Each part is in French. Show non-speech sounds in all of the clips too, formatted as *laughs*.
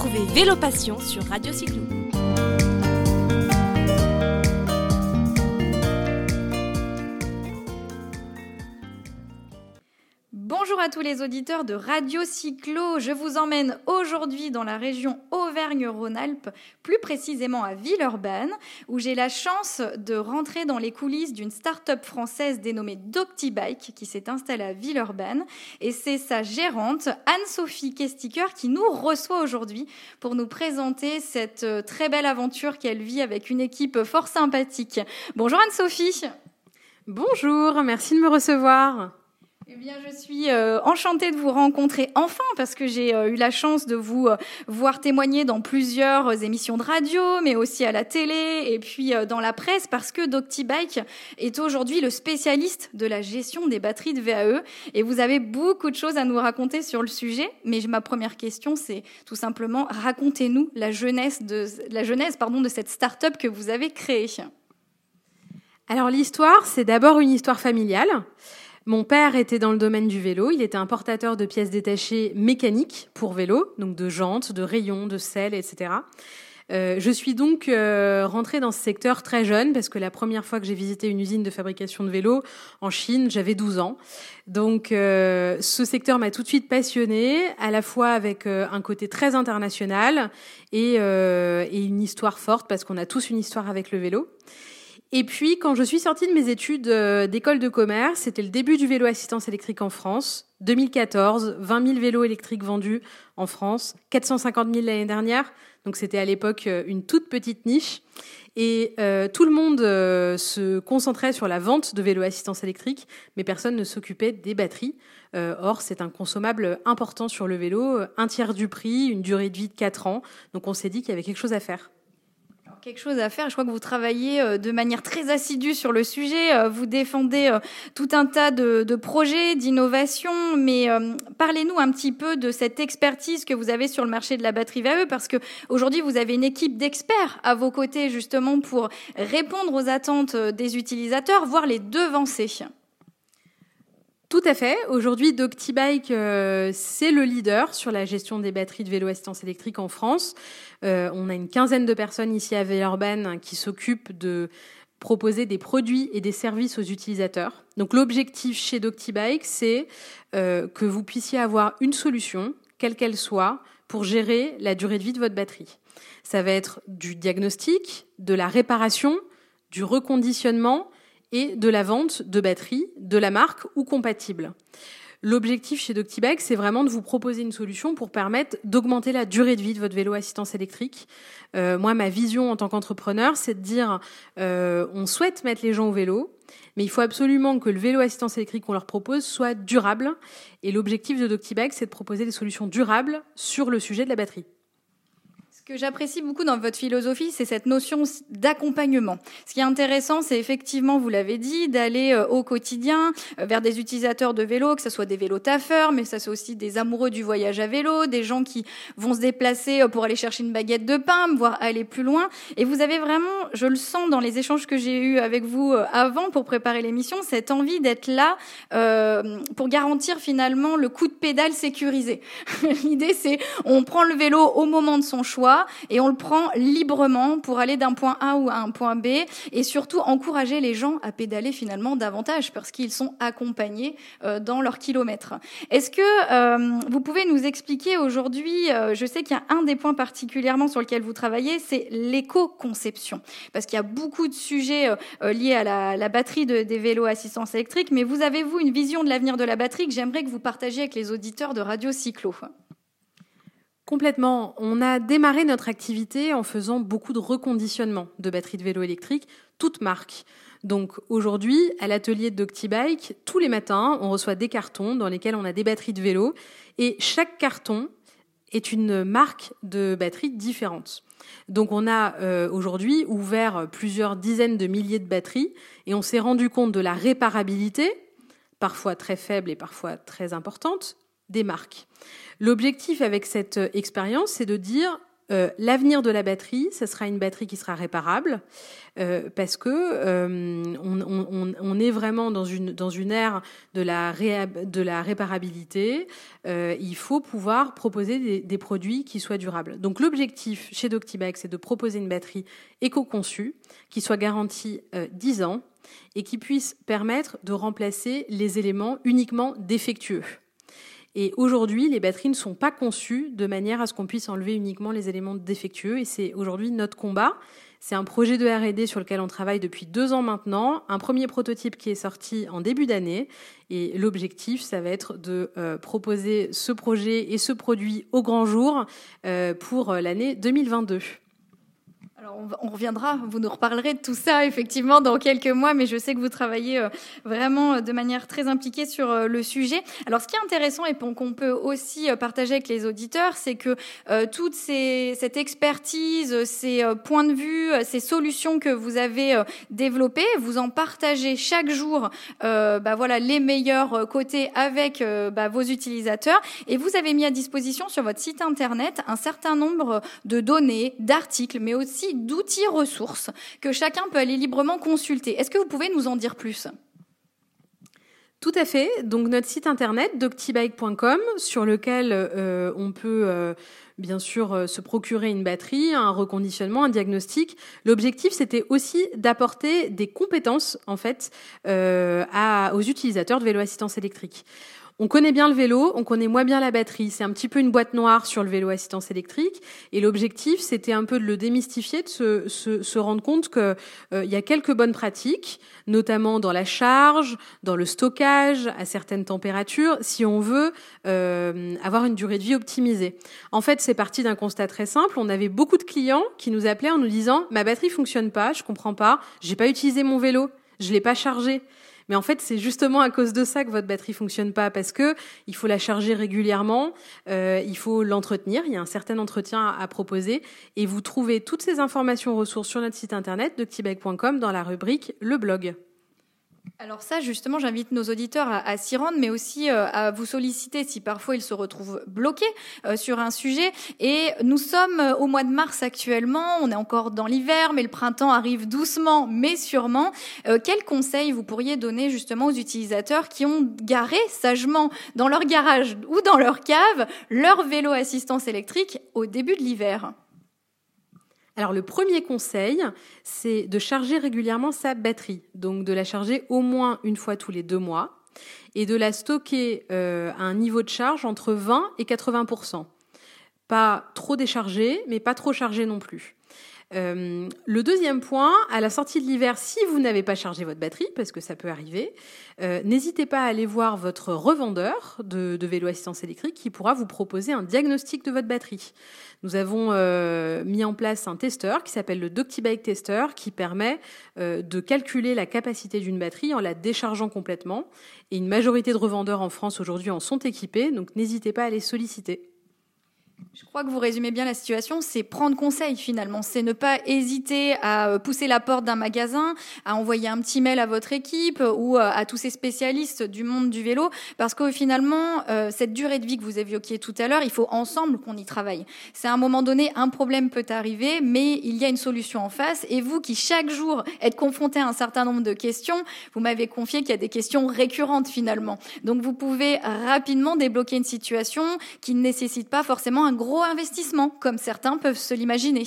Retrouvez Vélo Passion sur Radio Cyclo. Tous les auditeurs de Radio Cyclo. Je vous emmène aujourd'hui dans la région Auvergne-Rhône-Alpes, plus précisément à Villeurbanne, où j'ai la chance de rentrer dans les coulisses d'une start-up française dénommée DoctiBike qui s'est installée à Villeurbanne. Et c'est sa gérante, Anne-Sophie Kestiker, qui nous reçoit aujourd'hui pour nous présenter cette euh, très belle aventure qu'elle vit avec une équipe fort sympathique. Bonjour Anne-Sophie. Bonjour, merci de me recevoir. Eh bien, je suis euh, enchantée de vous rencontrer enfin parce que j'ai euh, eu la chance de vous euh, voir témoigner dans plusieurs émissions de radio, mais aussi à la télé et puis dans la presse parce que DoctiBike est aujourd'hui le spécialiste de la gestion des batteries de VAE et vous avez beaucoup de choses à nous raconter sur le sujet. Mais ma première question, c'est tout simplement racontez-nous la jeunesse de la jeunesse pardon de cette start-up que vous avez créée. Alors l'histoire, c'est d'abord une histoire familiale. Mon père était dans le domaine du vélo. Il était importateur de pièces détachées mécaniques pour vélo, donc de jantes, de rayons, de selles, etc. Euh, je suis donc euh, rentrée dans ce secteur très jeune parce que la première fois que j'ai visité une usine de fabrication de vélos en Chine, j'avais 12 ans. Donc euh, ce secteur m'a tout de suite passionnée, à la fois avec un côté très international et, et une histoire forte parce qu'on a tous une histoire avec le vélo. Et puis, quand je suis sortie de mes études euh, d'école de commerce, c'était le début du vélo assistance électrique en France. 2014, 20 000 vélos électriques vendus en France, 450 000 l'année dernière. Donc c'était à l'époque euh, une toute petite niche. Et euh, tout le monde se concentrait sur la vente de vélos assistance électrique, mais personne ne s'occupait des batteries. or, c'est un consommable important sur le vélo, un tiers du prix, une durée de vie de 4 ans. Donc on s'est dit qu'il y avait quelque chose à faire quelque chose à faire. Je crois que vous travaillez euh, de manière très assidue sur le sujet. Euh, vous défendez euh, tout un tas de, projets, d'innovations. Mais parlez-nous un petit peu de cette expertise que vous avez sur le marché de la batterie VAE, parce que aujourd'hui vous avez une équipe d'experts à vos côtés justement pour répondre aux attentes des utilisateurs, voire les devancer. Tout à fait. Aujourd'hui, DoctiBike, euh, c'est le leader sur la gestion des batteries de vélo assistance électrique en France. Euh, on a une quinzaine de personnes ici à Villeurbanne qui s'occupent de proposer des produits et des services aux utilisateurs. Donc l'objectif chez DoctiBike, c'est euh, que vous puissiez avoir une solution, quelle qu'elle soit, pour gérer la durée de vie de votre batterie. Ça va être du diagnostic, de la réparation, du reconditionnement et de la vente de batteries de la marque ou compatibles. L'objectif chez Doctibag, c'est vraiment de vous proposer une solution pour permettre d'augmenter la durée de vie de votre vélo assistance électrique. Euh, moi, ma vision en tant qu'entrepreneur, c'est de dire, euh, on souhaite mettre les gens au vélo, mais il faut absolument que le vélo assistance électrique qu'on leur propose soit durable. Et l'objectif de Doctibag, c'est de proposer des solutions durables sur le sujet de la batterie. Ce que j'apprécie beaucoup dans votre philosophie, c'est cette notion d'accompagnement. Ce qui est intéressant, c'est effectivement, vous l'avez dit, d'aller euh, au quotidien euh, vers des utilisateurs de vélo, que ce soit des vélos taffeurs, mais ça soit aussi des amoureux du voyage à vélo, des gens qui vont se déplacer euh, pour aller chercher une baguette de pain, voire aller plus loin. Et vous avez vraiment, je le sens dans les échanges que j'ai eus avec vous avant pour préparer l'émission, cette envie d'être là euh, pour garantir finalement le coup de pédale sécurisé. *laughs* L'idée, c'est on prend le vélo au moment de son choix et on le prend librement pour aller d'un point A ou à un point B et surtout encourager les gens à pédaler finalement davantage parce qu'ils sont accompagnés euh, dans leurs kilomètres. Est-ce que euh, vous pouvez nous expliquer aujourd'hui, euh, je sais qu'il y a un des points particulièrement sur lequel vous travaillez, c'est l'éco-conception parce qu'il y a beaucoup de sujets liés à la, batterie de, des vélos assistance électrique, mais vous avez vous une vision de l'avenir de la batterie que j'aimerais que vous partagiez avec les auditeurs de Radio Cyclo? Complètement. On a démarré notre activité en faisant beaucoup de reconditionnement de batteries de vélo électriques, toutes marques. Donc aujourd'hui, à l'atelier de DoctiBike, tous les matins, on reçoit des cartons dans lesquels on a des batteries de vélo et chaque carton est une marque de batterie différente. Donc on a euh, aujourd'hui ouvert plusieurs dizaines de milliers de batteries et on s'est rendu compte de la réparabilité, parfois très faible et parfois très importante, des marques. L'objectif avec cette euh, expérience, c'est de dire Euh, l'avenir de la batterie, ce sera une batterie qui sera réparable, euh, parce que euh, on, est vraiment dans une, dans une ère de la, de la réparabilité. il faut pouvoir proposer des, produits qui soient durables. Donc l'objectif chez Doctibag, c'est de proposer une batterie éco-conçue, qui soit garantie 10 ans, et qui puisse permettre de remplacer les éléments uniquement défectueux. Et aujourd'hui, les batteries ne sont pas conçues de manière à ce qu'on puisse enlever uniquement les éléments défectueux. Et c'est aujourd'hui notre combat. C'est un projet de R&D sur lequel on travaille depuis deux ans maintenant. Un premier prototype qui est sorti en début d'année. Et l'objectif, ça va être de euh, proposer ce projet et ce produit au grand jour euh, pour l'année 2022. Alors on, reviendra, vous nous reparlerez de tout ça effectivement dans quelques mois, mais je sais que vous travaillez euh, vraiment euh, de manière très impliquée sur euh, le sujet. Alors ce qui est intéressant et qu'on peut aussi partager avec les auditeurs, c'est que toute ces, cette expertise, ces points de vue, ces solutions que vous avez développées, vous en partagez chaque jour, bah voilà les meilleurs côtés avec bah, vos utilisateurs, et vous avez mis à disposition sur votre site internet un certain nombre de données, d'articles, mais aussi d'outils ressources que chacun peut aller librement consulter. Est-ce que vous pouvez nous en dire plus? Tout à fait. Donc notre site internet doctibike.com sur lequel euh, on peut euh, bien sûr euh, se procurer une batterie, un reconditionnement, un diagnostic. L'objectif c'était aussi d'apporter des compétences en fait aux utilisateurs de vélo assistance électrique. On connaît bien le vélo, on connaît moins bien la batterie. C'est un petit peu une boîte noire sur le vélo assistance électrique. Et l'objectif, c'était un peu de le démystifier, de se, se, se rendre compte qu'il euh, y a quelques bonnes pratiques, notamment dans la charge, dans le stockage à certaines températures, si on veut euh, avoir une durée de vie optimisée. En fait, c'est parti d'un constat très simple. On avait beaucoup de clients qui nous appelaient en nous disant ma batterie fonctionne pas, je comprends pas, j'ai pas utilisé mon vélo, je l'ai pas chargé. Mais en fait, c'est justement à cause de ça que votre batterie fonctionne pas, parce que il faut la charger régulièrement, euh, il faut l'entretenir. Il y a un certain entretien à, proposer, et vous trouvez toutes ces informations ressources sur notre site internet de dans la rubrique le blog. Alors ça, justement, j'invite nos auditeurs à, s'y rendre, mais aussi euh, à vous solliciter si parfois ils se retrouvent bloqués euh, sur un sujet. Et nous sommes euh, au mois de mars actuellement, on est encore dans l'hiver, mais le printemps arrive doucement, mais sûrement. quels conseils vous pourriez donner justement aux utilisateurs qui ont garé sagement dans leur garage ou dans leur cave leur vélo assistance électrique au début de l'hiver? Alors le premier conseil, c'est de charger régulièrement sa batterie, donc de la charger au moins une fois tous les deux mois et de la stocker euh, à un niveau de charge entre 20 et 80% Pas trop déchargé, mais pas trop chargé non plus. Euh, le deuxième point, à la sortie de l'hiver, si vous n'avez pas chargé votre batterie, parce que ça peut arriver, euh, n'hésitez pas à aller voir votre revendeur de, vélo assistance électrique qui pourra vous proposer un diagnostic de votre batterie. Nous avons euh, mis en place un testeur qui s'appelle le Doctibike Tester qui permet de calculer la capacité d'une batterie en la déchargeant complètement. Et une majorité de revendeurs en France aujourd'hui en sont équipés, donc n'hésitez pas à les solliciter. Je crois que vous résumez bien la situation, c'est prendre conseil finalement, c'est ne pas hésiter à euh, pousser la porte d'un magasin, à envoyer un petit mail à votre équipe ou euh, à tous ces spécialistes du monde du vélo, parce que finalement, euh, cette durée de vie que vous évoquiez tout à l'heure, il faut ensemble qu'on y travaille. C'est à un moment donné, un problème peut arriver, mais il y a une solution en face, et vous qui chaque jour êtes confronté à un certain nombre de questions, vous m'avez confié qu'il y a des questions récurrentes finalement. Donc vous pouvez rapidement débloquer une situation qui ne nécessite pas forcément un gros investissement, comme certains peuvent se l'imaginer.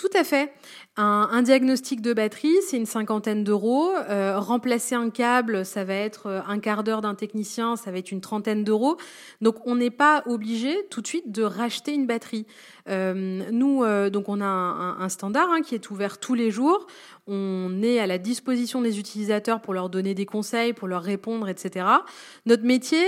Tout à fait. Un, diagnostic de batterie, c'est une cinquantaine d'euros. Euh, remplacer un câble, ça va être euh, un quart d'heure d'un technicien, ça va être une trentaine d'euros. Donc on n'est pas obligé tout de suite de racheter une batterie. Euh, nous, donc on a un, standard hein, qui est ouvert tous les jours. On est à la disposition des utilisateurs pour leur donner des conseils, pour leur répondre, etc. Notre métier,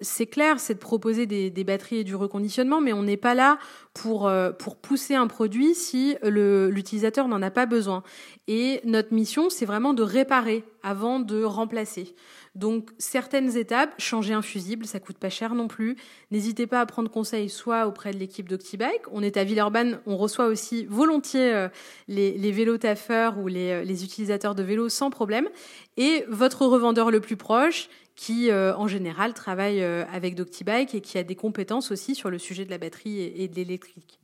c'est clair, c'est de proposer des, batteries et du reconditionnement, mais on n'est pas là pour pour pousser un produit si l'utilisateur n'en a pas besoin. Et notre mission, c'est vraiment de réparer avant de remplacer. Donc certaines étapes, changer un fusible, ça coûte pas cher non plus. N'hésitez pas à prendre conseil soit auprès de l'équipe d'Octibike. On est à Villeurbanne, on reçoit aussi volontiers euh, les, vélos taffeurs ou les, euh, les utilisateurs de vélos sans problème. Et votre revendeur le plus proche, qui euh, en général travaille avec Doctibike et qui a des compétences aussi sur le sujet de la batterie et de l'électrique.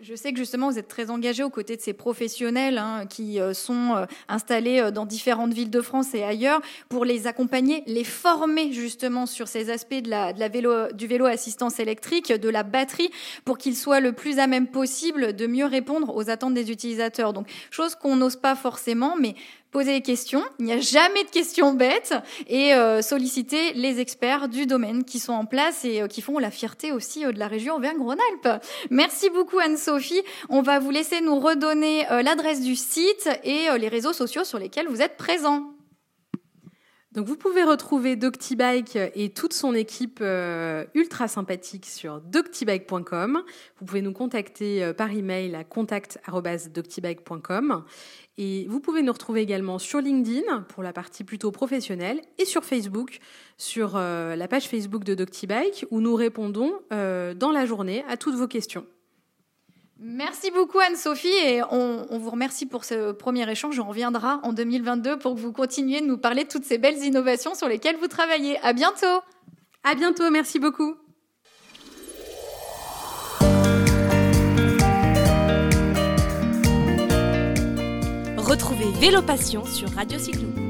Je sais que justement vous êtes très engagé aux côtés de ces professionnels hein, qui euh, sont euh, installés euh, dans différentes villes de France et ailleurs pour les accompagner, les former justement sur ces aspects de la, de la vélo, du vélo assistance électrique, de la batterie, pour qu'ils soient le plus à même possible de mieux répondre aux attentes des utilisateurs. Donc chose qu'on n'ose pas forcément, mais poser des questions. Il n'y a jamais de questions bêtes et euh, solliciter les experts du domaine qui sont en place et euh, qui font la fierté aussi euh, de la région Auvergne-Rhône-Alpes. Merci beaucoup Anne-Sophie. On va vous laisser nous redonner l'adresse du site et les réseaux sociaux sur lesquels vous êtes présents. Donc vous pouvez retrouver Doctibike et toute son équipe ultra sympathique sur doctibike.com. Vous pouvez nous contacter par email à contact@doctibike.com et vous pouvez nous retrouver également sur LinkedIn pour la partie plutôt professionnelle et sur Facebook, sur euh, la page Facebook de Doctibike où nous répondons euh, dans la journée à toutes vos questions. Merci beaucoup Anne-Sophie et on, on, vous remercie pour ce premier échange. On reviendra en 2022 pour que vous continuiez de nous parler de toutes ces belles innovations sur lesquelles vous travaillez. À bientôt. À bientôt. Merci beaucoup. Retrouvez Vélo Passion sur Radio Cyclo.